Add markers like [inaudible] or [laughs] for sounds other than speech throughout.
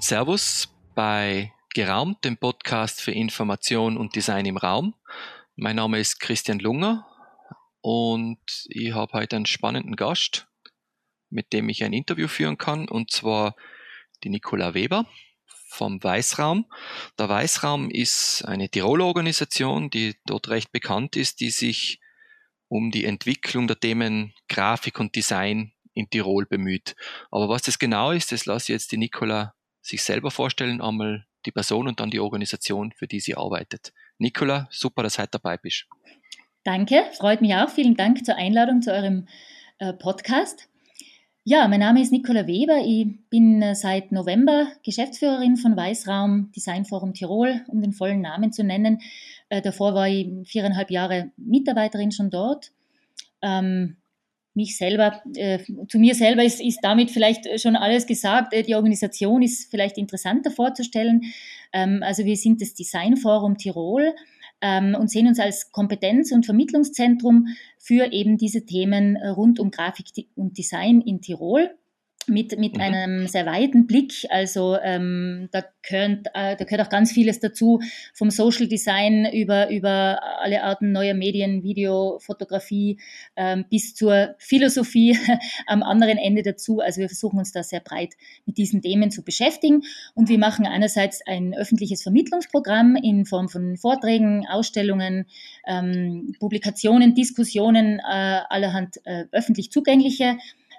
und Servus bei Geraumt, dem Podcast für Information und Design im Raum. Mein Name ist Christian Lunger und ich habe heute einen spannenden Gast, mit dem ich ein Interview führen kann, und zwar die Nicola Weber vom Weißraum. Der Weißraum ist eine Tiroler Organisation, die dort recht bekannt ist, die sich um die Entwicklung der Themen Grafik und Design in Tirol bemüht. Aber was das genau ist, das lasse ich jetzt die Nicola sich selber vorstellen, einmal die Person und dann die Organisation, für die sie arbeitet. Nicola, super, dass du heute dabei bist. Danke, freut mich auch. Vielen Dank zur Einladung zu eurem äh, Podcast. Ja, mein Name ist Nicola Weber. Ich bin äh, seit November Geschäftsführerin von Weißraum Designforum Tirol, um den vollen Namen zu nennen. Äh, davor war ich viereinhalb Jahre Mitarbeiterin schon dort. Ähm, mich selber, äh, zu mir selber ist, ist damit vielleicht schon alles gesagt. Äh, die Organisation ist vielleicht interessanter vorzustellen. Ähm, also wir sind das Designforum Tirol ähm, und sehen uns als Kompetenz- und Vermittlungszentrum für eben diese Themen rund um Grafik und Design in Tirol mit, mit mhm. einem sehr weiten Blick. Also ähm, da, gehört, äh, da gehört auch ganz vieles dazu, vom Social Design über, über alle Arten neuer Medien, Video, Fotografie ähm, bis zur Philosophie [laughs] am anderen Ende dazu. Also wir versuchen uns da sehr breit mit diesen Themen zu beschäftigen. Und wir machen einerseits ein öffentliches Vermittlungsprogramm in Form von Vorträgen, Ausstellungen, ähm, Publikationen, Diskussionen, äh, allerhand äh, öffentlich zugängliche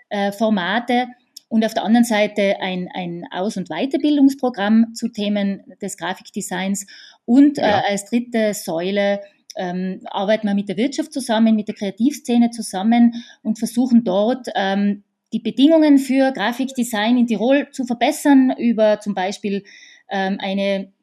äh, Formate und auf der anderen Seite ein, ein Aus- und Weiterbildungsprogramm zu Themen des Grafikdesigns und äh, ja. äh, als dritte Säule ähm, arbeiten wir mit der Wirtschaft zusammen, mit der Kreativszene zusammen und versuchen dort ähm, die Bedingungen für Grafikdesign in Tirol zu verbessern über zum Beispiel ähm, eine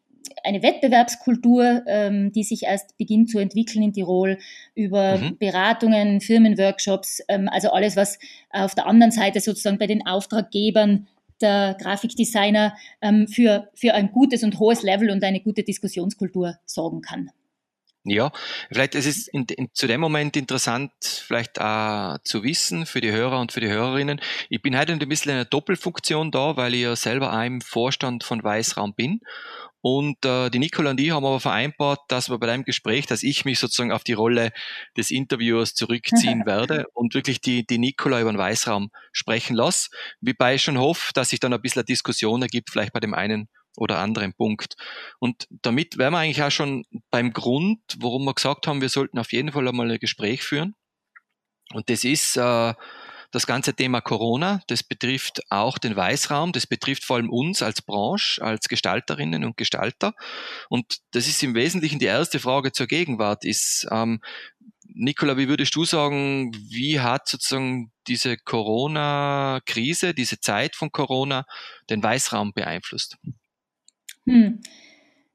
eine Wettbewerbskultur, ähm, die sich erst beginnt zu entwickeln in Tirol, über mhm. Beratungen, Firmenworkshops, ähm, also alles, was auf der anderen Seite sozusagen bei den Auftraggebern der Grafikdesigner ähm, für, für ein gutes und hohes Level und eine gute Diskussionskultur sorgen kann. Ja, vielleicht ist es in, in, zu dem Moment interessant, vielleicht auch zu wissen für die Hörer und für die Hörerinnen. Ich bin heute ein bisschen in einer Doppelfunktion da, weil ich ja selber auch im Vorstand von Weißraum bin und äh, die Nicola und ich haben aber vereinbart, dass wir bei deinem Gespräch, dass ich mich sozusagen auf die Rolle des Interviewers zurückziehen [laughs] werde und wirklich die, die Nicola über den Weißraum sprechen lasse. Wobei ich schon hoffe, dass sich dann ein bisschen eine Diskussion ergibt, vielleicht bei dem einen oder anderen Punkt. Und damit wären wir eigentlich auch schon beim Grund, warum wir gesagt haben, wir sollten auf jeden Fall einmal ein Gespräch führen. Und das ist äh, das ganze Thema Corona, das betrifft auch den Weißraum, das betrifft vor allem uns als Branche, als Gestalterinnen und Gestalter. Und das ist im Wesentlichen die erste Frage zur Gegenwart, ist, ähm, Nicola, wie würdest du sagen, wie hat sozusagen diese Corona-Krise, diese Zeit von Corona den Weißraum beeinflusst? Hm.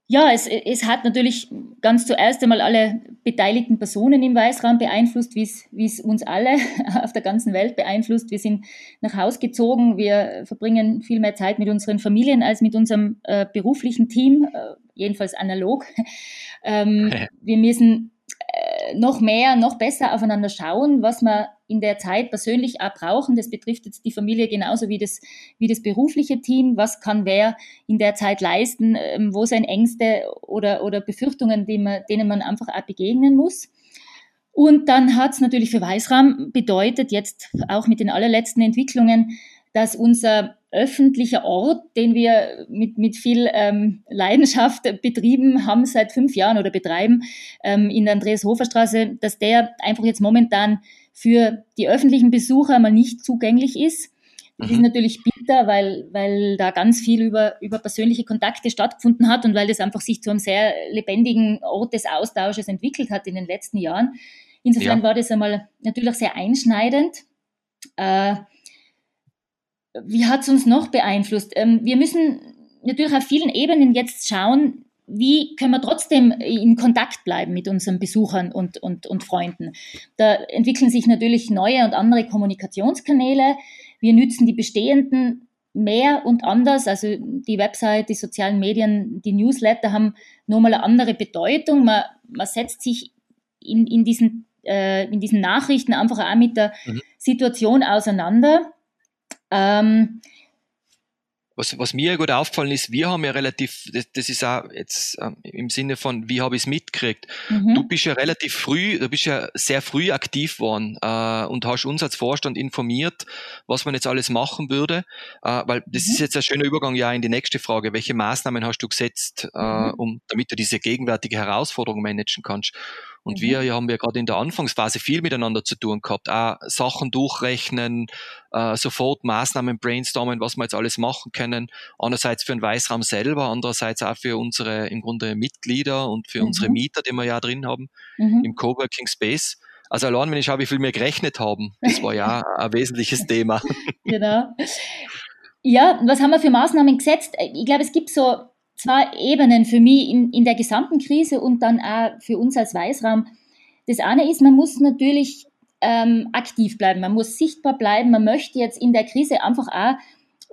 Ja, es, es hat natürlich ganz zuerst einmal alle beteiligten Personen im Weißraum beeinflusst, wie es, wie es uns alle [laughs] auf der ganzen Welt beeinflusst. Wir sind nach Haus gezogen, wir verbringen viel mehr Zeit mit unseren Familien als mit unserem äh, beruflichen Team, äh, jedenfalls analog. Ähm, [laughs] wir müssen noch mehr, noch besser aufeinander schauen, was wir in der Zeit persönlich auch brauchen. Das betrifft jetzt die Familie genauso wie das, wie das berufliche Team. Was kann wer in der Zeit leisten? Ähm, wo sind Ängste oder, oder Befürchtungen, man, denen man einfach auch begegnen muss? Und dann hat es natürlich für Weißraum bedeutet, jetzt auch mit den allerletzten Entwicklungen, dass unser öffentlicher Ort, den wir mit, mit viel ähm, Leidenschaft betrieben haben seit fünf Jahren oder betreiben ähm, in der Andreas-Hofer-Straße, dass der einfach jetzt momentan für die öffentlichen Besucher mal nicht zugänglich ist. Das mhm. ist natürlich bitter, weil, weil da ganz viel über, über persönliche Kontakte stattgefunden hat und weil das einfach sich zu einem sehr lebendigen Ort des Austausches entwickelt hat in den letzten Jahren. Insofern ja. war das einmal natürlich sehr einschneidend. Äh, wie hat es uns noch beeinflusst? Ähm, wir müssen natürlich auf vielen Ebenen jetzt schauen, wie können wir trotzdem in Kontakt bleiben mit unseren Besuchern und, und, und Freunden? Da entwickeln sich natürlich neue und andere Kommunikationskanäle. Wir nützen die bestehenden mehr und anders. Also die Website, die sozialen Medien, die Newsletter haben nochmal eine andere Bedeutung. Man, man setzt sich in, in, diesen, äh, in diesen Nachrichten einfach auch mit der mhm. Situation auseinander. Ähm, was, was mir gut aufgefallen ist, wir haben ja relativ, das, das ist auch jetzt ähm, im Sinne von, wie habe ich es mitgekriegt? Mhm. Du bist ja relativ früh, du bist ja sehr früh aktiv worden äh, und hast uns als Vorstand informiert, was man jetzt alles machen würde, äh, weil das mhm. ist jetzt ein schöner Übergang ja in die nächste Frage. Welche Maßnahmen hast du gesetzt, äh, mhm. um, damit du diese gegenwärtige Herausforderung managen kannst? Und mhm. wir ja, haben ja gerade in der Anfangsphase viel miteinander zu tun gehabt. Auch Sachen durchrechnen, äh, sofort Maßnahmen brainstormen, was wir jetzt alles machen können. Einerseits für den Weißraum selber, andererseits auch für unsere im Grunde Mitglieder und für mhm. unsere Mieter, die wir ja drin haben mhm. im Coworking Space. Also allein, wenn ich schaue, wie viel wir gerechnet haben, das war ja [laughs] ein wesentliches Thema. Genau. Ja, was haben wir für Maßnahmen gesetzt? Ich glaube, es gibt so zwei Ebenen für mich in, in der gesamten Krise und dann auch für uns als Weißraum. Das eine ist, man muss natürlich ähm, aktiv bleiben, man muss sichtbar bleiben, man möchte jetzt in der Krise einfach auch,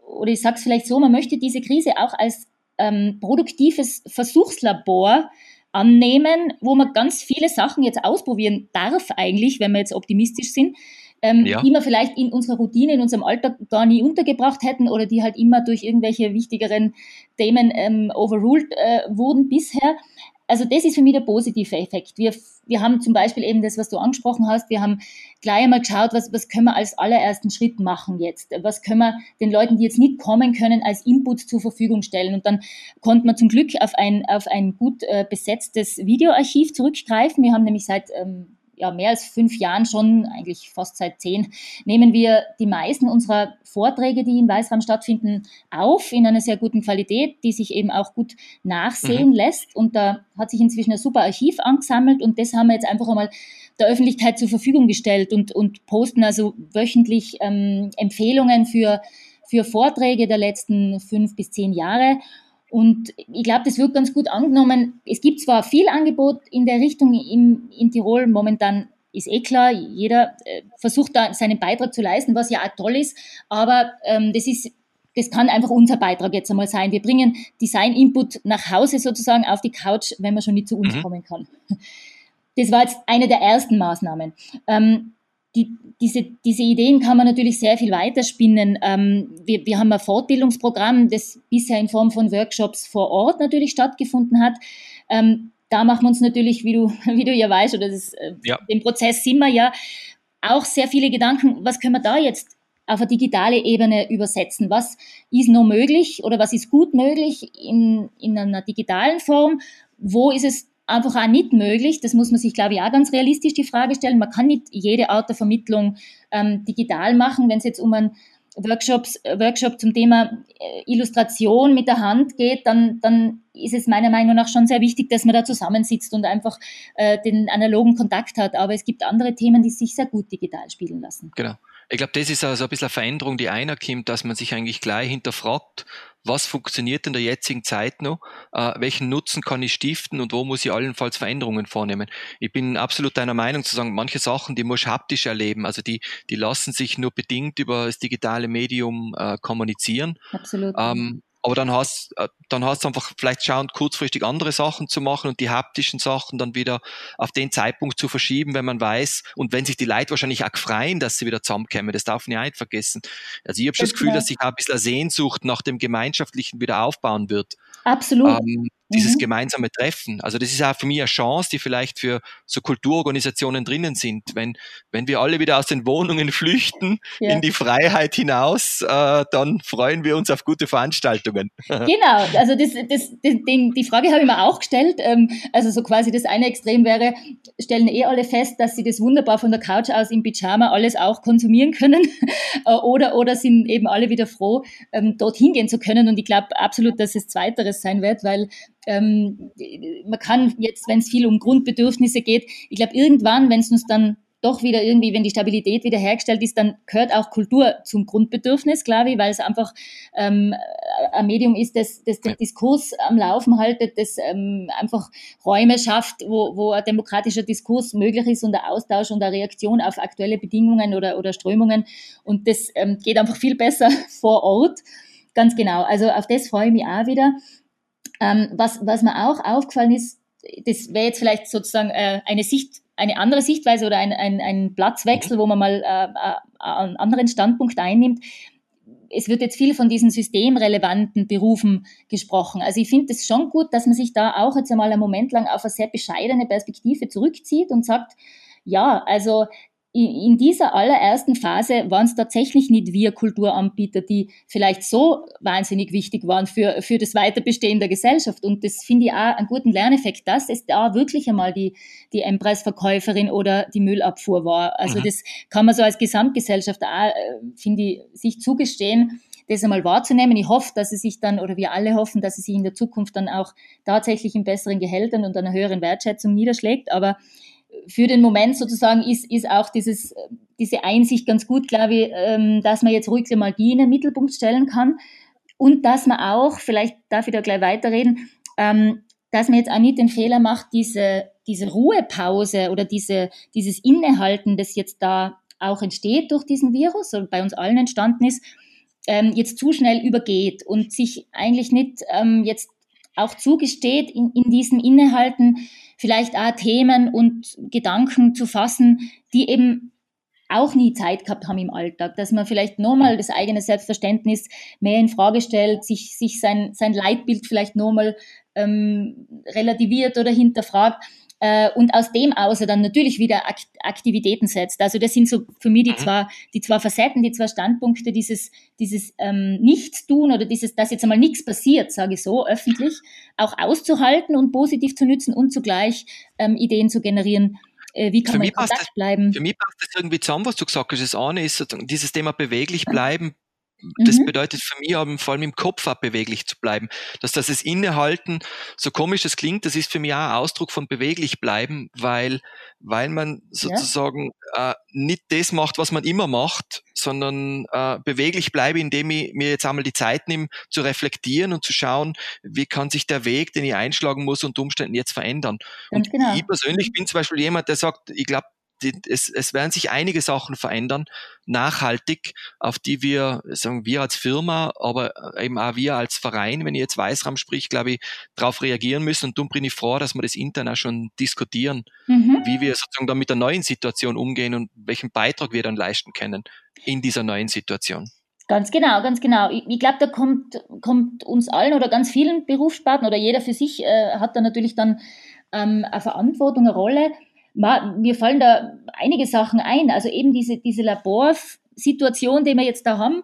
oder ich sage es vielleicht so, man möchte diese Krise auch als ähm, produktives Versuchslabor annehmen, wo man ganz viele Sachen jetzt ausprobieren darf eigentlich, wenn wir jetzt optimistisch sind, ähm, ja. die wir vielleicht in unserer Routine, in unserem Alltag gar nie untergebracht hätten oder die halt immer durch irgendwelche wichtigeren Themen ähm, overruled äh, wurden bisher. Also das ist für mich der positive Effekt. Wir, wir haben zum Beispiel eben das, was du angesprochen hast, wir haben gleich einmal geschaut, was, was können wir als allerersten Schritt machen jetzt? Was können wir den Leuten, die jetzt nicht kommen können, als Input zur Verfügung stellen? Und dann konnte man zum Glück auf ein, auf ein gut äh, besetztes Videoarchiv zurückgreifen. Wir haben nämlich seit ähm, ja, mehr als fünf Jahren schon, eigentlich fast seit zehn, nehmen wir die meisten unserer Vorträge, die im Weißraum stattfinden, auf in einer sehr guten Qualität, die sich eben auch gut nachsehen mhm. lässt. Und da hat sich inzwischen ein super Archiv angesammelt und das haben wir jetzt einfach einmal der Öffentlichkeit zur Verfügung gestellt und, und posten also wöchentlich ähm, Empfehlungen für, für Vorträge der letzten fünf bis zehn Jahre. Und ich glaube, das wird ganz gut angenommen. Es gibt zwar viel Angebot in der Richtung im, in Tirol momentan. Ist eh klar, jeder äh, versucht da seinen Beitrag zu leisten, was ja auch toll ist, aber ähm, das ist das kann einfach unser Beitrag jetzt einmal sein. Wir bringen Design-Input nach Hause sozusagen auf die Couch, wenn man schon nicht zu uns mhm. kommen kann. Das war jetzt eine der ersten Maßnahmen. Ähm, die, diese, diese Ideen kann man natürlich sehr viel weiterspinnen. Ähm, wir, wir haben ein Fortbildungsprogramm, das bisher in Form von Workshops vor Ort natürlich stattgefunden hat. Ähm, da machen wir uns natürlich, wie du, [laughs] wie du ja weißt, oder das, äh, ja. den Prozess sind wir ja, auch sehr viele Gedanken, was können wir da jetzt auf eine digitale Ebene übersetzen? Was ist noch möglich oder was ist gut möglich in, in einer digitalen Form? Wo ist es einfach auch nicht möglich. Das muss man sich, glaube ich, auch ganz realistisch die Frage stellen. Man kann nicht jede Art der Vermittlung ähm, digital machen, wenn es jetzt um einen Workshops, äh, Workshop zum Thema äh, Illustration mit der Hand geht, dann, dann ist es meiner Meinung nach schon sehr wichtig, dass man da zusammensitzt und einfach äh, den analogen Kontakt hat. Aber es gibt andere Themen, die sich sehr gut digital spielen lassen. Genau. Ich glaube, das ist also ein bisschen eine Veränderung, die einer kommt, dass man sich eigentlich gleich hinterfragt, was funktioniert in der jetzigen Zeit noch, äh, welchen Nutzen kann ich stiften und wo muss ich allenfalls Veränderungen vornehmen. Ich bin absolut deiner Meinung zu sagen, manche Sachen, die muss ich haptisch erleben, also die, die lassen sich nur bedingt über das digitale Medium äh, kommunizieren. Absolut. Ähm, aber dann hast, äh, dann hast du einfach vielleicht schauen, kurzfristig andere Sachen zu machen und die haptischen Sachen dann wieder auf den Zeitpunkt zu verschieben, wenn man weiß und wenn sich die Leute wahrscheinlich auch freuen, dass sie wieder zusammenkommen. Das darf man ja nicht vergessen. Also ich habe schon das Gefühl, dass sich auch ein bisschen Sehnsucht nach dem Gemeinschaftlichen wieder aufbauen wird. Absolut. Ähm, dieses mhm. gemeinsame Treffen. Also das ist auch für mich eine Chance, die vielleicht für so Kulturorganisationen drinnen sind. Wenn, wenn wir alle wieder aus den Wohnungen [laughs] flüchten ja. in die Freiheit hinaus, äh, dann freuen wir uns auf gute Veranstaltungen. [laughs] Genau, also das, das, den, die Frage habe ich mir auch gestellt. Ähm, also so quasi das eine Extrem wäre, stellen eh alle fest, dass sie das wunderbar von der Couch aus im Pyjama alles auch konsumieren können [laughs] äh, oder, oder sind eben alle wieder froh, ähm, dorthin gehen zu können. Und ich glaube absolut, dass es Zweiteres sein wird, weil ähm, man kann jetzt, wenn es viel um Grundbedürfnisse geht, ich glaube, irgendwann, wenn es uns dann doch wieder irgendwie, wenn die Stabilität wieder hergestellt ist, dann gehört auch Kultur zum Grundbedürfnis, glaube ich, weil es einfach ähm, ein Medium ist, das, das den Diskurs am Laufen haltet, das ähm, einfach Räume schafft, wo, wo ein demokratischer Diskurs möglich ist und der Austausch und eine Reaktion auf aktuelle Bedingungen oder, oder Strömungen. Und das ähm, geht einfach viel besser [laughs] vor Ort. Ganz genau. Also auf das freue ich mich auch wieder. Ähm, was, was mir auch aufgefallen ist, das wäre jetzt vielleicht sozusagen äh, eine Sicht, eine andere Sichtweise oder ein, ein, ein Platzwechsel, wo man mal äh, äh, einen anderen Standpunkt einnimmt. es wird jetzt viel von diesen systemrelevanten Berufen gesprochen. Also ich finde es schon gut, dass man sich da auch jetzt einmal einen Moment lang auf eine sehr bescheidene Perspektive zurückzieht und sagt, ja, also in dieser allerersten Phase waren es tatsächlich nicht wir Kulturanbieter, die vielleicht so wahnsinnig wichtig waren für, für das Weiterbestehen der Gesellschaft. Und das finde ich auch einen guten Lerneffekt, dass es da wirklich einmal die, die Endpreisverkäuferin oder die Müllabfuhr war. Also mhm. das kann man so als Gesamtgesellschaft auch, äh, finde ich, sich zugestehen, das einmal wahrzunehmen. Ich hoffe, dass es sich dann, oder wir alle hoffen, dass es sich in der Zukunft dann auch tatsächlich in besseren Gehältern und einer höheren Wertschätzung niederschlägt. Aber für den Moment sozusagen ist, ist auch dieses, diese Einsicht ganz gut, glaube ich, ähm, dass man jetzt ruhig die in den Mittelpunkt stellen kann. Und dass man auch, vielleicht darf ich da gleich weiterreden, ähm, dass man jetzt auch nicht den Fehler macht, diese, diese Ruhepause oder diese, dieses Innehalten, das jetzt da auch entsteht durch diesen Virus oder bei uns allen entstanden ist, ähm, jetzt zu schnell übergeht und sich eigentlich nicht jetzt auch zugesteht, in, in diesem Innehalten vielleicht auch Themen und Gedanken zu fassen, die eben auch nie Zeit gehabt haben im Alltag, dass man vielleicht nochmal das eigene Selbstverständnis mehr in Frage stellt, sich, sich sein, sein Leitbild vielleicht nochmal ähm, relativiert oder hinterfragt äh, und aus dem außer dann natürlich wieder Aktivitäten setzt. Also das sind so für mich die mhm. zwei, die zwei Facetten, die zwei Standpunkte, dieses, dieses ähm, Nichtstun oder dieses, dass jetzt einmal nichts passiert, sage ich so, öffentlich, auch auszuhalten und positiv zu nützen und zugleich ähm, Ideen zu generieren, äh, wie kann für man in Kontakt das, bleiben? Für mich passt das irgendwie zusammen, was du gesagt hast. Das eine ist dieses Thema beweglich bleiben, das mhm. bedeutet für mich aber vor allem im Kopf auch beweglich zu bleiben. Dass das es Innehalten, so komisch es klingt, das ist für mich auch ein Ausdruck von beweglich bleiben, weil, weil man sozusagen ja. äh, nicht das macht, was man immer macht, sondern äh, beweglich bleibe, indem ich mir jetzt einmal die Zeit nehme, zu reflektieren und zu schauen, wie kann sich der Weg, den ich einschlagen muss, unter Umständen jetzt verändern. Ganz und genau. ich persönlich bin zum Beispiel jemand, der sagt, ich glaube, die, es, es werden sich einige Sachen verändern, nachhaltig, auf die wir, sagen wir als Firma, aber eben auch wir als Verein, wenn ich jetzt Weißraum sprich, glaube ich, darauf reagieren müssen. Und darum bin ich froh, dass wir das intern auch schon diskutieren, mhm. wie wir sozusagen dann mit der neuen Situation umgehen und welchen Beitrag wir dann leisten können in dieser neuen Situation. Ganz genau, ganz genau. Ich, ich glaube, da kommt, kommt uns allen oder ganz vielen Berufssparten oder jeder für sich äh, hat da natürlich dann ähm, eine Verantwortung, eine Rolle mir fallen da einige Sachen ein. Also eben diese, diese Laborsituation, die wir jetzt da haben,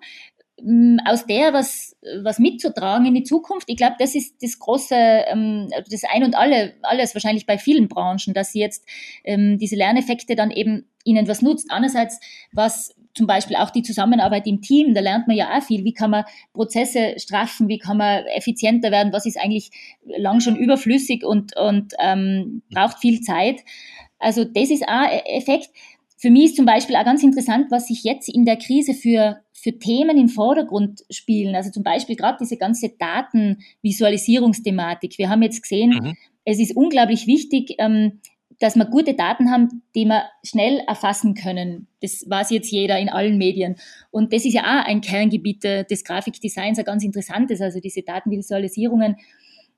mm, aus der was, was mitzutragen in die Zukunft. Ich glaube, das ist das große, ähm, das Ein und alle, alles wahrscheinlich bei vielen Branchen, dass sie jetzt ähm, diese Lerneffekte dann eben ihnen was nutzt. Einerseits, was zum Beispiel auch die Zusammenarbeit im Team, da lernt man ja auch viel. Wie kann man Prozesse straffen? Wie kann man effizienter werden? Was ist eigentlich lang schon überflüssig und, und ähm, braucht viel Zeit? Also das ist auch ein Effekt. Für mich ist zum Beispiel auch ganz interessant, was sich jetzt in der Krise für, für Themen im Vordergrund spielen. Also zum Beispiel gerade diese ganze Datenvisualisierungsthematik. Wir haben jetzt gesehen, mhm. es ist unglaublich wichtig, ähm, dass wir gute Daten haben, die wir schnell erfassen können. Das weiß jetzt jeder in allen Medien. Und das ist ja auch ein Kerngebiet des Grafikdesigns, ein ganz interessantes, also diese Datenvisualisierungen.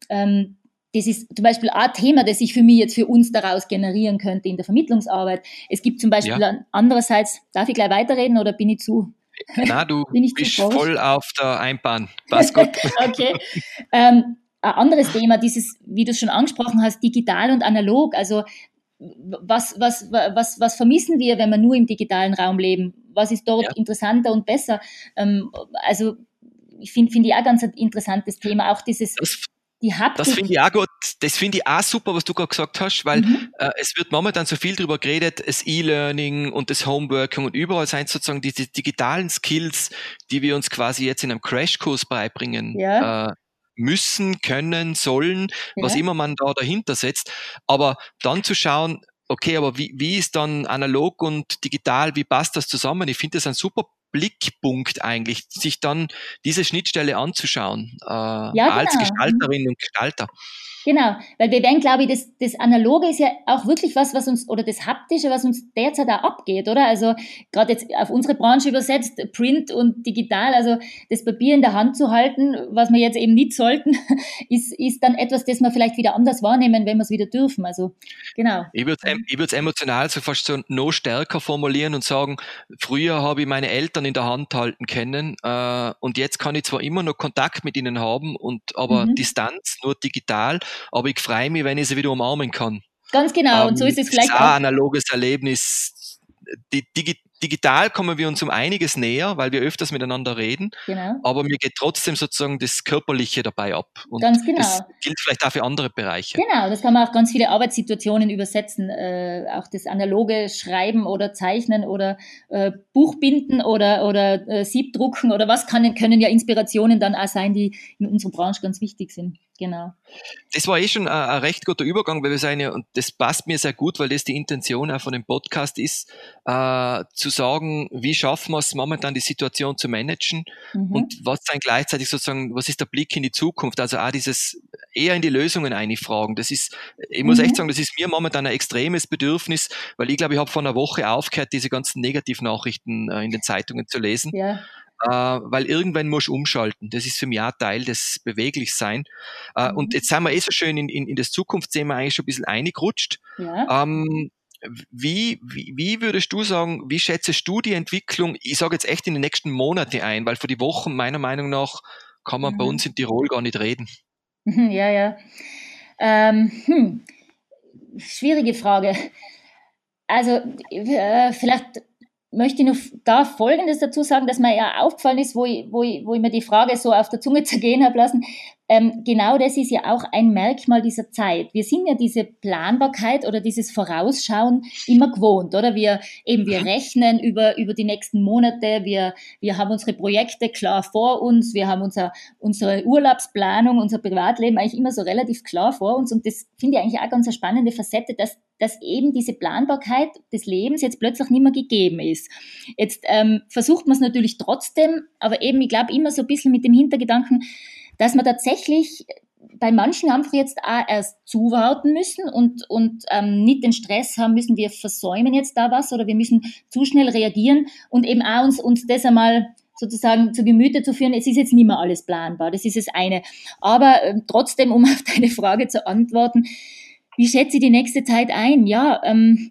Ähm, das ist zum Beispiel ein Thema, das sich für mich jetzt für uns daraus generieren könnte in der Vermittlungsarbeit. Es gibt zum Beispiel ja. andererseits, darf ich gleich weiterreden oder bin ich zu? Na, du [laughs] bist voll auf der Einbahn. Passt gut. [laughs] okay. Ähm, ein anderes Thema, dieses, wie du es schon angesprochen hast, digital und analog. Also was, was, was, was vermissen wir, wenn wir nur im digitalen Raum leben? Was ist dort ja. interessanter und besser? Ähm, also ich finde find ich auch ganz ein interessantes Thema, auch dieses. Das die Haptik. Das finde ich auch gut, das finde ich auch super, was du gerade gesagt hast, weil mhm. äh, es wird momentan so viel darüber geredet, das E-Learning und das Homeworking und überall sind sozusagen diese digitalen Skills, die wir uns quasi jetzt in einem Crashkurs beibringen. Ja. Äh, müssen, können, sollen, ja. was immer man da dahinter setzt. Aber dann zu schauen, okay, aber wie, wie ist dann analog und digital, wie passt das zusammen? Ich finde das ein super Blickpunkt eigentlich, sich dann diese Schnittstelle anzuschauen, äh, ja, als genau. Gestalterin und Gestalter. Genau, weil wir werden, glaube ich, das, das Analoge ist ja auch wirklich was, was uns, oder das Haptische, was uns derzeit auch abgeht, oder? Also gerade jetzt auf unsere Branche übersetzt, Print und digital, also das Papier in der Hand zu halten, was wir jetzt eben nicht sollten, [laughs] ist, ist dann etwas, das wir vielleicht wieder anders wahrnehmen, wenn wir es wieder dürfen. Also genau. Ich würde es emotional so fast so noch stärker formulieren und sagen, früher habe ich meine Eltern in der Hand halten können äh, und jetzt kann ich zwar immer noch Kontakt mit ihnen haben und aber mhm. Distanz, nur digital aber ich freue mich, wenn ich sie wieder umarmen kann. Ganz genau, ähm, und so ist es vielleicht ist auch. ein analoges Erlebnis. Die, die, digital kommen wir uns um einiges näher, weil wir öfters miteinander reden. Genau. Aber mir geht trotzdem sozusagen das Körperliche dabei ab. Und ganz genau. Das gilt vielleicht auch für andere Bereiche. Genau, das kann man auch ganz viele Arbeitssituationen übersetzen. Äh, auch das analoge Schreiben oder Zeichnen oder äh, Buchbinden oder, oder äh, Siebdrucken oder was kann, können ja Inspirationen dann auch sein, die in unserer Branche ganz wichtig sind. Genau. Das war eh schon ein, ein, recht guter Übergang, weil wir sagen ja, und das passt mir sehr gut, weil das die Intention auch von dem Podcast ist, äh, zu sagen, wie schaffen wir es momentan die Situation zu managen mhm. und was dann gleichzeitig sozusagen, was ist der Blick in die Zukunft? Also auch dieses eher in die Lösungen einfragen. Das ist, ich muss mhm. echt sagen, das ist mir momentan ein extremes Bedürfnis, weil ich glaube, ich habe vor einer Woche aufgehört, diese ganzen Negativnachrichten äh, in den Zeitungen zu lesen. Ja äh, weil irgendwann musst du umschalten. Das ist für mich auch Teil des Beweglichsein. Äh, mhm. Und jetzt sind wir eh so schön in, in, in das Zukunftsthema eigentlich schon ein bisschen eingerutscht. Ja. Ähm, wie, wie, wie würdest du sagen, wie schätzt du die Entwicklung, ich sage jetzt echt in den nächsten Monaten ein, weil für die Wochen meiner Meinung nach kann man mhm. bei uns in Tirol gar nicht reden. [laughs] Ja, ja. Ähm, hm. Schwierige Frage. Also äh, vielleicht möchte ich noch da Folgendes dazu sagen, dass mir ja aufgefallen ist, wo ich, wo ich, wo ich mir die Frage so auf der Zunge [laughs] zergehen habe lassen. Ähm, genau das ist ja auch ein Merkmal dieser Zeit. Wir sind ja diese Planbarkeit oder dieses Vorausschauen immer gewohnt, oder? Wir eben, wir rechnen über, über die nächsten Monate, wir, wir haben unsere Projekte klar vor uns, wir haben unser, unsere Urlaubsplanung, unser Privatleben eigentlich immer so relativ klar vor uns und das finde ich eigentlich auch ganz eine spannende Facette, dass, dass eben diese Planbarkeit des Lebens jetzt plötzlich nicht mehr gegeben ist. Jetzt ähm, versucht man es natürlich trotzdem, aber eben, ich glaube, immer so ein bisschen mit dem Hintergedanken, dass man tatsächlich bei manchen einfach jetzt auch erst zuwarten müssen und, und ähm, nicht den Stress haben müssen, wir versäumen jetzt da was oder wir müssen zu schnell reagieren und eben auch uns, uns das einmal sozusagen zu Gemüte zu führen, es ist jetzt nicht mehr alles planbar, das ist das eine. Aber äh, trotzdem, um auf deine Frage zu antworten, wie schätze ich die nächste Zeit ein? Ja, ähm,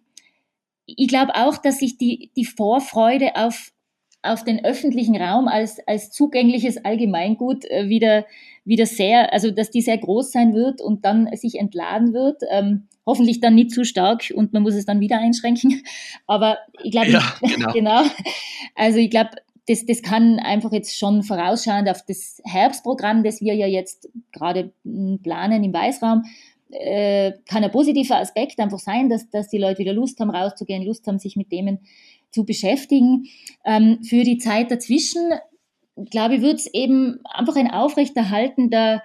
ich glaube auch, dass sich die, die Vorfreude auf, auf den öffentlichen Raum als, als zugängliches Allgemeingut äh, wieder, wieder sehr, also dass die sehr groß sein wird und dann sich entladen wird. Ähm, hoffentlich dann nicht zu stark und man muss es dann wieder einschränken. [laughs] Aber ich glaube, ja, [laughs] genau. genau. Also ich glaube, das, das kann einfach jetzt schon vorausschauend auf das Herbstprogramm, das wir ja jetzt gerade hm, planen im Weißraum, äh, kann ein positiver Aspekt einfach sein, dass, dass die Leute wieder Lust haben, rauszugehen, Lust haben, sich mit Themen zu beschäftigen. Ähm, für die Zeit dazwischen, glaube ich, wird es eben einfach ein Aufrechterhalten der,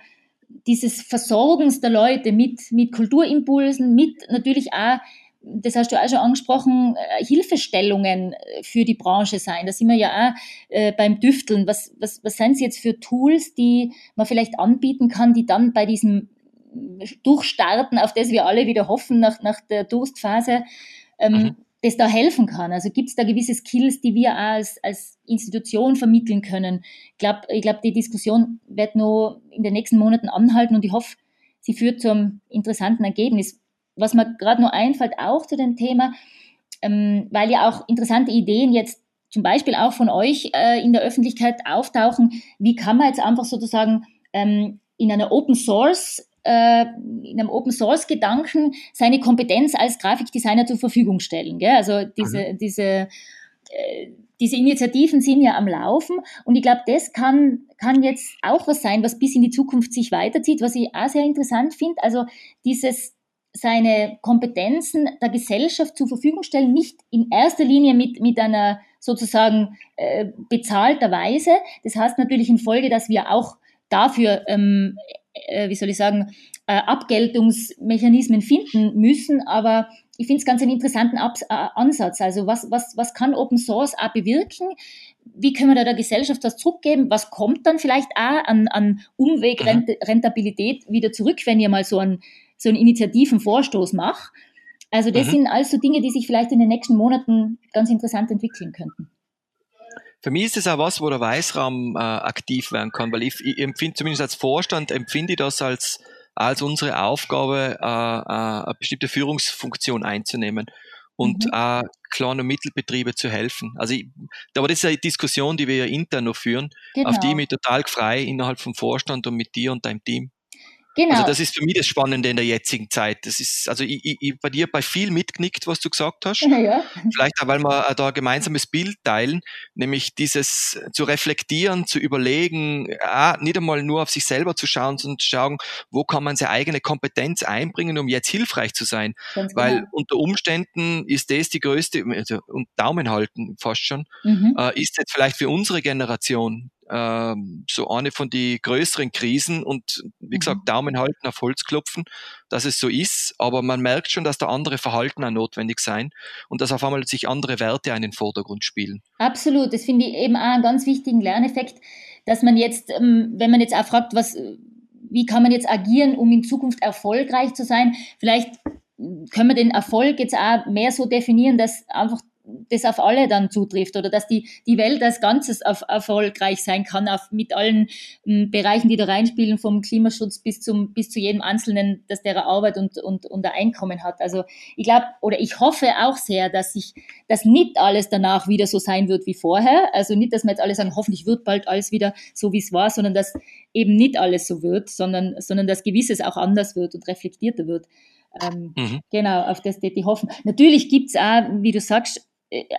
dieses Versorgens der Leute mit, mit Kulturimpulsen, mit natürlich auch, das hast du auch schon angesprochen, äh, Hilfestellungen für die Branche sein. Da sind wir ja auch äh, beim Düfteln. Was, was, was sind es jetzt für Tools, die man vielleicht anbieten kann, die dann bei diesem Durchstarten, auf das wir alle wieder hoffen nach, nach der Durstphase, ähm, mhm das da helfen kann. Also gibt es da gewisse Skills, die wir als, als Institution vermitteln können. Ich glaube, ich glaub, die Diskussion wird nur in den nächsten Monaten anhalten und ich hoffe, sie führt zu einem interessanten Ergebnis. Was mir gerade nur einfällt, auch zu dem Thema, ähm, weil ja auch interessante Ideen jetzt zum Beispiel auch von euch äh, in der Öffentlichkeit auftauchen, wie kann man jetzt einfach sozusagen ähm, in einer Open Source äh, in einem Open Source Gedanken seine Kompetenz als Grafikdesigner zur Verfügung stellen. Gell? Also diese, mhm. diese, äh, diese Initiativen sind ja am Laufen und ich glaube, das kann, kann jetzt auch was sein, was bis in die Zukunft sich weiterzieht, was ich auch sehr interessant finde. Also dieses seine Kompetenzen der Gesellschaft zur Verfügung stellen, nicht in erster Linie mit, mit einer sozusagen äh, bezahlter Weise. Das heißt natürlich in Folge, dass wir auch dafür ähm, äh, wie soll ich sagen, äh, Abgeltungsmechanismen finden müssen, aber ich finde es ganz einen interessanten Ab äh, Ansatz. Also was, was, was kann Open Source auch bewirken? Wie können wir da der Gesellschaft was zurückgeben? Was kommt dann vielleicht auch an, an Umwegrentabilität wieder zurück, wenn ihr mal so einen, so einen Initiativenvorstoß macht? Also das mhm. sind also Dinge, die sich vielleicht in den nächsten Monaten ganz interessant entwickeln könnten. Für mich ist es auch was, wo der Weißraum äh, aktiv werden kann, weil ich, ich empfinde zumindest als Vorstand empfinde ich das als als unsere Aufgabe, äh, äh, eine bestimmte Führungsfunktion einzunehmen und mhm. auch kleine Mittelbetriebe zu helfen. Also, ich, aber das ist eine Diskussion, die wir ja intern noch führen, genau. auf die ich mich total frei innerhalb vom Vorstand und mit dir und deinem Team. Genau. Also das ist für mich das Spannende in der jetzigen Zeit. Das ist, also ich, ich, bei dir bei viel mitgenickt, was du gesagt hast. [laughs] Ja. Vielleicht auch, weil wir da ein gemeinsames Bild teilen, nämlich dieses zu reflektieren, zu überlegen, ah, nicht einmal nur auf sich selber zu schauen, sondern zu schauen, wo kann man seine eigene Kompetenz einbringen, um jetzt hilfreich zu sein. Ganz weil genau. unter Umständen ist das die größte, also, und Daumen halten fast schon, mhm. äh, ist jetzt vielleicht für unsere Generation ähm, so eine von die größeren Krisen und wie gesagt, mhm. Daumen halten, auf Holz klopfen, dass es so ist, aber man merkt schon, dass da andere Verhalten auch notwendig sein und dass auf einmal sich andere Werte in den Vordergrund spielen. Absolut, das finde ich eben auch einen ganz wichtigen Lerneffekt, dass man jetzt, ähm, wenn man jetzt auch fragt, was, wie kann man jetzt agieren, um in Zukunft erfolgreich zu sein, vielleicht können wir den Erfolg jetzt auch mehr so definieren, dass einfach das auf alle dann zutrifft oder dass die, die Welt als Ganzes auf, erfolgreich sein kann, auf, mit allen m, Bereichen, die da reinspielen, vom Klimaschutz bis, zum, bis zu jedem Einzelnen, dass der Arbeit und, und, und ein Einkommen hat. Also ich glaube oder ich hoffe auch sehr, dass sich, dass nicht alles danach wieder so sein wird wie vorher. Also nicht, dass wir jetzt alle sagen, hoffentlich wird bald alles wieder so, wie es war, sondern dass eben nicht alles so wird, sondern, sondern dass gewisses auch anders wird und reflektierter wird. Ähm, mhm. Genau, auf das die hoffen. Natürlich gibt's auch, wie du sagst,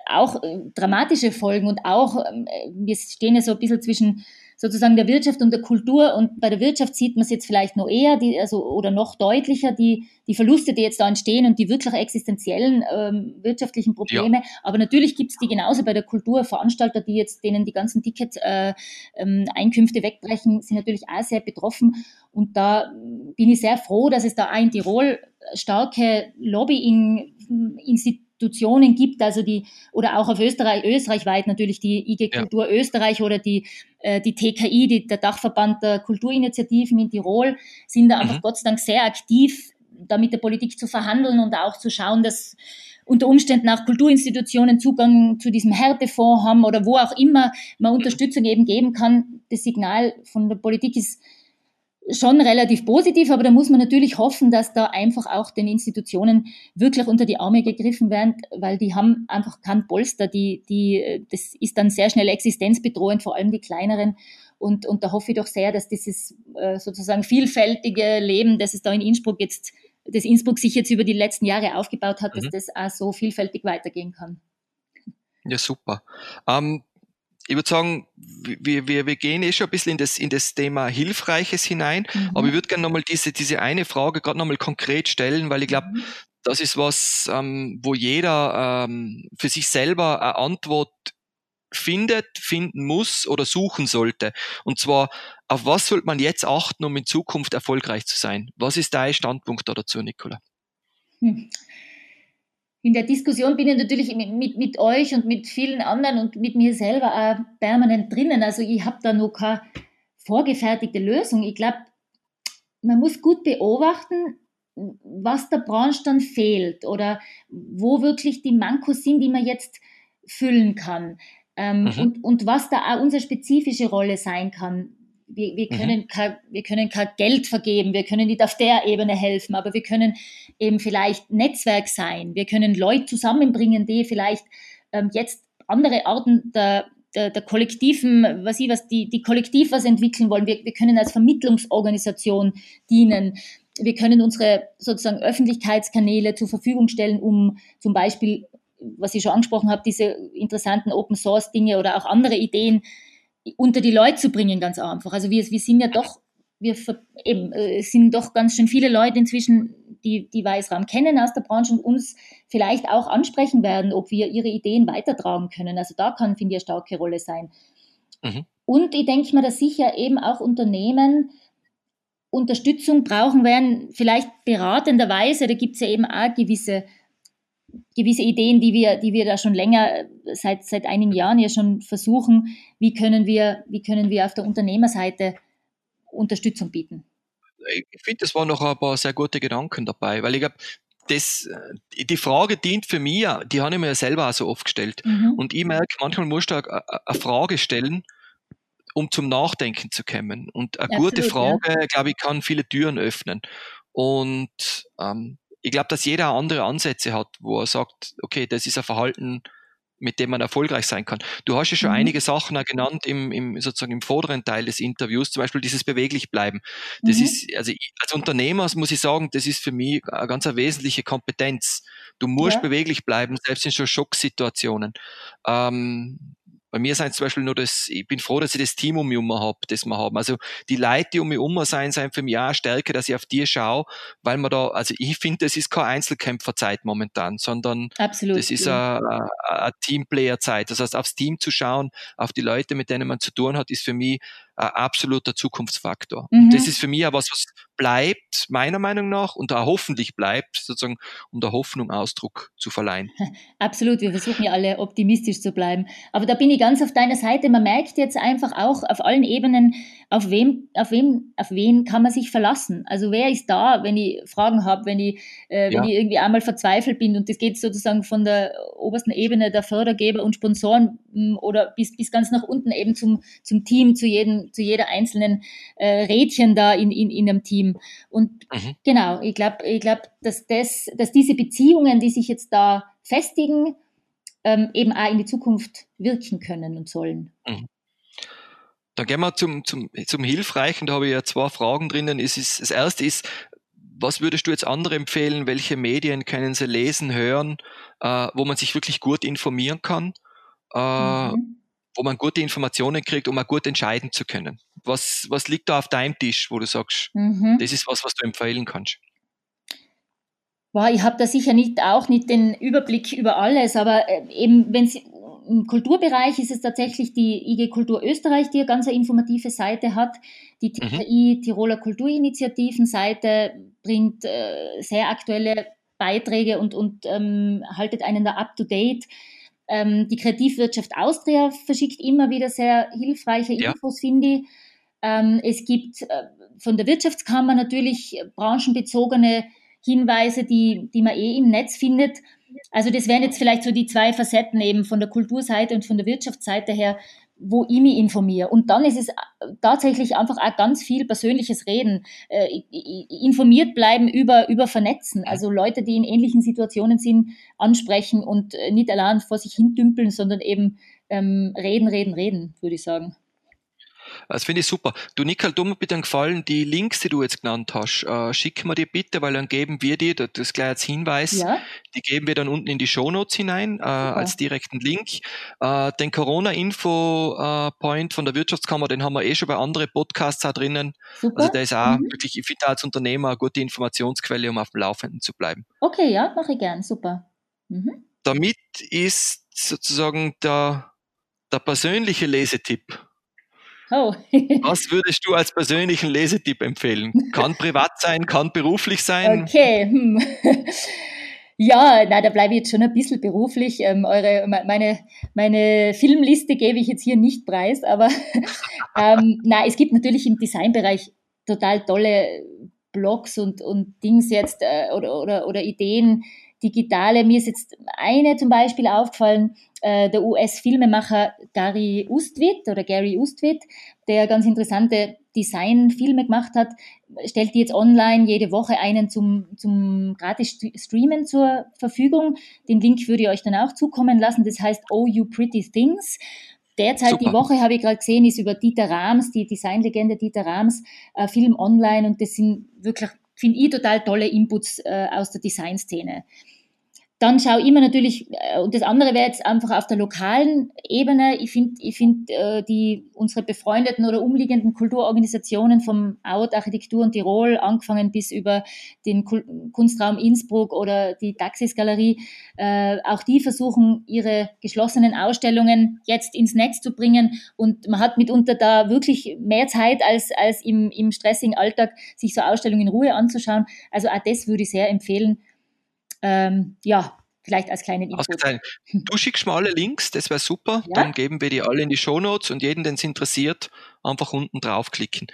auch äh, dramatische Folgen und auch, ähm, wir stehen ja so ein bisschen zwischen sozusagen der Wirtschaft und der Kultur und bei der Wirtschaft sieht man es jetzt vielleicht noch eher, die, also, oder noch deutlicher, die, die Verluste, die jetzt da entstehen und die wirklich existenziellen ähm, wirtschaftlichen Probleme. Ja. Aber natürlich gibt es die genauso bei der Kultur. Veranstalter, die jetzt denen die ganzen Ticket-Einkünfte äh, ähm, wegbrechen, sind natürlich auch sehr betroffen. Und da bin ich sehr froh, dass es da auch in Tirol starke Lobbying-Institutionen Institutionen gibt, also die, oder auch auf Österreich, österreichweit natürlich die IG Kultur ja. Österreich oder die, äh, die TKI, die, der Dachverband der Kulturinitiativen in Tirol, sind da einfach mhm. Gott sei Dank sehr aktiv, da mit der Politik zu verhandeln und auch zu schauen, dass unter Umständen auch Kulturinstitutionen Zugang zu diesem Härtefonds haben oder wo auch immer man mhm. Unterstützung eben geben kann. Das Signal von der Politik ist schon relativ positiv, aber da muss man natürlich hoffen, dass da einfach auch den Institutionen wirklich unter die Arme gegriffen werden, weil die haben einfach kein Polster, die, die, das ist dann sehr schnell existenzbedrohend, vor allem die kleineren. Und, und da hoffe ich doch sehr, dass dieses äh, sozusagen vielfältige Leben, das es da in Innsbruck jetzt, das Innsbruck sich jetzt über die letzten Jahre aufgebaut hat, mhm. dass das auch so vielfältig weitergehen kann. Ja, super. Ähm, ich würde sagen, wir, wir, wir gehen eh schon ein bisschen in das, in das Thema Hilfreiches hinein, mhm. aber ich würde gerne nochmal diese, diese eine Frage gerade nochmal konkret stellen, weil ich glaube, mhm. das ist was, ähm, wo jeder ähm, für sich selber eine Antwort findet, finden muss oder suchen sollte. Und zwar, auf was sollte man jetzt achten, um in Zukunft erfolgreich zu sein? Was ist dein Standpunkt da dazu, Nicola? In der Diskussion bin ich natürlich mit, mit, mit euch und mit vielen anderen und mit mir selber auch permanent drinnen. Also ich habe da noch keine vorgefertigte Lösung. Ich glaube, man muss gut beobachten, was der Branche dann fehlt oder wo wirklich die Mankos sind, die man jetzt füllen kann. Ähm, mhm. und, und was da auch unsere spezifische Rolle sein kann wir, wir, mhm. können mhm. kein, wir können kein Geld vergeben, wir können nicht auf der Ebene helfen, aber wir können eben vielleicht Netzwerk sein, wir können Leute zusammenbringen, die vielleicht ähm, jetzt andere Arten der, der, der kollektiven, was ich was, die, die kollektiv was entwickeln wollen. Wir, wir können als Vermittlungsorganisation dienen. Wir können unsere sozusagen Öffentlichkeitskanäle zur Verfügung stellen, um zum Beispiel, was ich schon angesprochen habe, diese interessanten Open Source Dinge oder auch andere Ideen unter die Leute zu bringen, ganz einfach. Also wir, wir sind ja doch, wir eben, äh, sind doch ganz schön viele Leute inzwischen, die, die Weißraum kennen aus der Branche und uns vielleicht auch ansprechen werden, ob wir ihre Ideen weitertragen können. Also da kann, finde ich, eine starke Rolle sein. Mhm. Und ich denke mir, dass sicher eben auch Unternehmen Unterstützung brauchen werden, vielleicht beratenderweise, da gibt es ja eben auch gewisse, gewisse Ideen, die wir, die wir da schon länger, seit, seit einigen Jahren ja schon versuchen, wie können wir, wie können wir auf der Unternehmerseite Unterstützung bieten. Ich finde, das waren noch ein paar sehr gute Gedanken dabei, weil ich glaube, das, äh, die Frage dient für mich, die habe ich mir ja selber auch so oft gestellt. Mhm. Und ich merke, manchmal musst du eine Frage stellen, um zum Nachdenken zu kommen. Und eine Absolut, gute Frage, ja. glaube ich, kann viele Türen öffnen. Und ähm, ich glaube, dass jeder andere Ansätze hat, wo er sagt, okay, das ist ein Verhalten, mit dem man erfolgreich sein kann. Du hast ja schon mhm. einige Sachen genannt im, im, sozusagen im vorderen Teil des Interviews, zum Beispiel dieses beweglich bleiben. Das mhm. ist, also ich, als Unternehmer muss ich sagen, das ist für mich eine ganz eine wesentliche Kompetenz. Du musst ja. beweglich bleiben, selbst in so Schocksituationen. Ähm, bei mir sind zum Beispiel nur das, ich bin froh, dass ich das Team um mich herum habe, das wir haben. Also die Leute, die um mich herum sein, sind für mich auch stärker, dass ich auf die schaue, weil man da, also ich finde, das ist keine Einzelkämpferzeit momentan, sondern Absolut, das ist ja. eine Teamplayerzeit. Das heißt, aufs Team zu schauen, auf die Leute, mit denen man zu tun hat, ist für mich ein absoluter Zukunftsfaktor. Mhm. Das ist für mich auch was, was bleibt, meiner Meinung nach, und auch hoffentlich bleibt, sozusagen, um der Hoffnung Ausdruck zu verleihen. [laughs] Absolut, wir versuchen ja alle optimistisch zu bleiben. Aber da bin ich ganz auf deiner Seite. Man merkt jetzt einfach auch auf allen Ebenen, auf wem, auf wem, auf wen kann man sich verlassen? Also wer ist da, wenn ich Fragen habe, wenn ich, äh, wenn ja. ich irgendwie einmal verzweifelt bin und das geht sozusagen von der obersten Ebene der Fördergeber und Sponsoren hm, oder bis, bis ganz nach unten eben zum, zum Team, zu jedem, zu jeder einzelnen äh, Rädchen da in, in, in einem Team. Und mhm. genau, ich glaube, ich glaub, dass das, dass diese Beziehungen, die sich jetzt da festigen, ähm, eben auch in die Zukunft wirken können und sollen. Mhm. Dann gehen wir zum, zum, zum Hilfreichen. Da habe ich ja zwei Fragen drinnen. Es ist, das erste ist, was würdest du jetzt andere empfehlen? Welche Medien können sie lesen, hören, äh, wo man sich wirklich gut informieren kann, äh, mhm. Wo man gute Informationen kriegt, um auch gut entscheiden zu können? Was, was liegt da auf deinem Tisch, wo du sagst, mhm. das ist was, was du empfehlen kannst? Boah, ich habe da sicher nicht auch nicht den Überblick über alles, aber äh, eben wenn im Kulturbereich ist es tatsächlich die IG Kultur Österreich, die eine ganz informative Seite hat. Die TKI mhm. Tiroler Kulturinitiativen-Seite bringt äh, sehr aktuelle Beiträge und, und ähm, haltet einen da up to date. Ähm, die Kreativwirtschaft Austria verschickt immer wieder sehr hilfreiche Infos, ja. finde ich. Ähm, es gibt äh, von der Wirtschaftskammer natürlich branchenbezogene Hinweise, die, die man eh im Netz findet. Also das wären jetzt vielleicht so die zwei Facetten eben von der Kulturseite und von der Wirtschaftsseite her, wo ich mich informiere. Und dann ist es tatsächlich einfach auch ganz viel persönliches Reden, äh, informiert bleiben über, über Vernetzen. Also Leute, die in ähnlichen Situationen sind, ansprechen und äh, nicht allein vor sich hin dümpeln, sondern eben ähm, reden, reden, reden, würde ich sagen. Das finde ich super. Du, Nicole, du mir bitte einen Gefallen, die Links, die du jetzt genannt hast, äh, schick mir die bitte, weil dann geben wir die, das gleich als Hinweis, ja. die geben wir dann unten in die Shownotes hinein, äh, als direkten Link. Äh, den Corona-Info-Point von der Wirtschaftskammer, den haben wir eh schon bei anderen Podcasts auch drinnen. Super. Also der ist auch mhm. wirklich, ich finde als Unternehmer eine gute Informationsquelle, um auf dem Laufenden zu bleiben. Okay, ja, mache ich gern, super. Mhm. Damit ist sozusagen der, der persönliche Lesetipp Oh. [laughs] Was würdest du als persönlichen Lesetipp empfehlen? Kann [laughs] privat sein, kann beruflich sein? Okay. Hm. [laughs] Ja, na, da bleibe ich jetzt schon ein bisschen beruflich. Ähm, eure, meine, meine Filmliste gebe ich jetzt hier nicht preis, aber ähm, na, es gibt natürlich im Designbereich total tolle Blogs und, und Dings jetzt äh, oder, oder, oder Ideen, digitale. Mir ist jetzt eine zum Beispiel aufgefallen, äh, der US-Filmemacher Gary Ustwit oder Gary Ustwit, der ganz interessante Designfilme gemacht hat, stellt die jetzt online jede Woche einen zum, zum gratis Streamen zur Verfügung. Den Link würde ich euch dann auch zukommen lassen. Das heißt Oh You Pretty Things. Derzeit Super. die Woche habe ich gerade gesehen, ist über Dieter Rams, die Designlegende Dieter Rams, äh, Film online und das sind wirklich, finde ich, total tolle Inputs äh, aus der Designszene. Dann schaue ich immer natürlich, äh, und das andere wäre jetzt einfach auf der lokalen Ebene. Ich finde, ich find, äh, die, unsere befreundeten oder umliegenden Kulturorganisationen vom Out Architektur und Tirol, angefangen bis über den Kunstraum Innsbruck oder die Taxis-Galerie, äh, auch die versuchen, ihre geschlossenen Ausstellungen jetzt ins Netz zu bringen. Und man hat mitunter da wirklich mehr Zeit als, als im, im stressigen Alltag, sich so Ausstellungen in Ruhe anzuschauen. Also auch das würde ich sehr empfehlen. Ähm, ja, vielleicht als kleinen Input. Du schickst mal alle Links, das wäre super. Ja. Dann geben wir die alle in die Shownotes und jeden, den es interessiert, einfach unten draufklicken.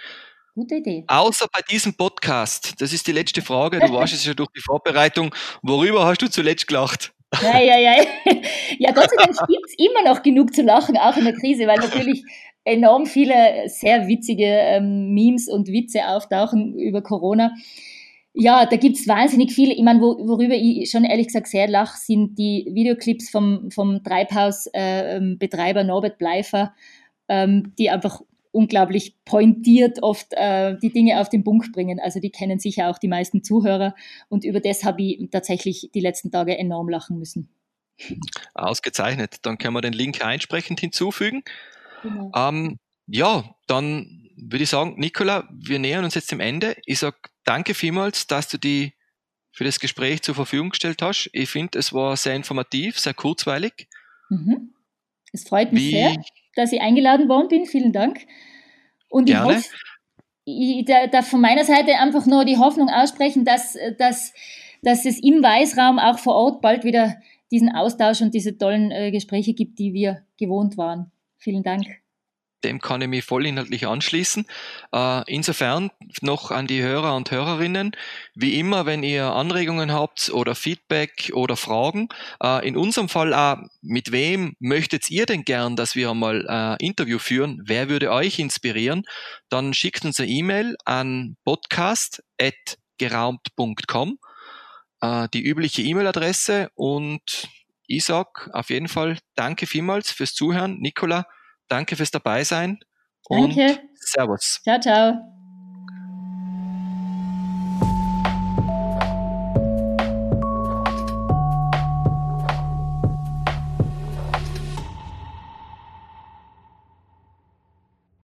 Gute Idee. Außer bei diesem Podcast, das ist die letzte Frage, du warst es ja durch die Vorbereitung. Worüber hast du zuletzt gelacht? Ja, ja, ja. Ja, Gott sei Dank gibt es immer noch genug zu lachen, auch in der Krise, weil natürlich enorm viele sehr witzige ähm, Memes und Witze auftauchen über Corona. Ja, da gibt's wahnsinnig viele. Ich meine, wo, worüber ich schon ehrlich gesagt sehr lache, sind die Videoclips vom, vom Treibhausbetreiber äh, Norbert Bleifer, ähm, die einfach unglaublich pointiert oft äh, die Dinge auf den Punkt bringen. Also die kennen sicher auch die meisten Zuhörer und über das habe ich tatsächlich die letzten Tage enorm lachen müssen. Ausgezeichnet. Dann können wir den Link einsprechend hinzufügen. Genau. Ähm, ja, dann würde ich sagen, Nicola, wir nähern uns jetzt dem Ende. Ich sage danke vielmals, dass du die für das Gespräch zur Verfügung gestellt hast. Ich finde, es war sehr informativ, sehr kurzweilig. Mhm. Es freut mich Wie, sehr, dass ich eingeladen worden bin. Vielen Dank. Und ich gerne. hoffe, ich darf von meiner Seite einfach nur die Hoffnung aussprechen, dass, dass, dass es im Weißraum auch vor Ort bald wieder diesen Austausch und diese tollen äh, Gespräche gibt, die wir gewohnt waren. Vielen Dank dem kann ich mich vollinhaltlich anschließen. Äh, insofern noch an die Hörer und Hörerinnen, wie immer, wenn ihr Anregungen habt oder Feedback oder Fragen, äh, in unserem Fall auch, mit wem möchtet ihr denn gern, dass wir mal ein äh, Interview führen? Wer würde euch inspirieren? Dann schickt uns eine E-Mail an podcast.geraumt.com, die übliche E-Mail-Adresse und ich sag auf jeden Fall danke vielmals fürs Zuhören. Nicola, Danke fürs Dabeisein. Danke. Servus. Ciao, ciao.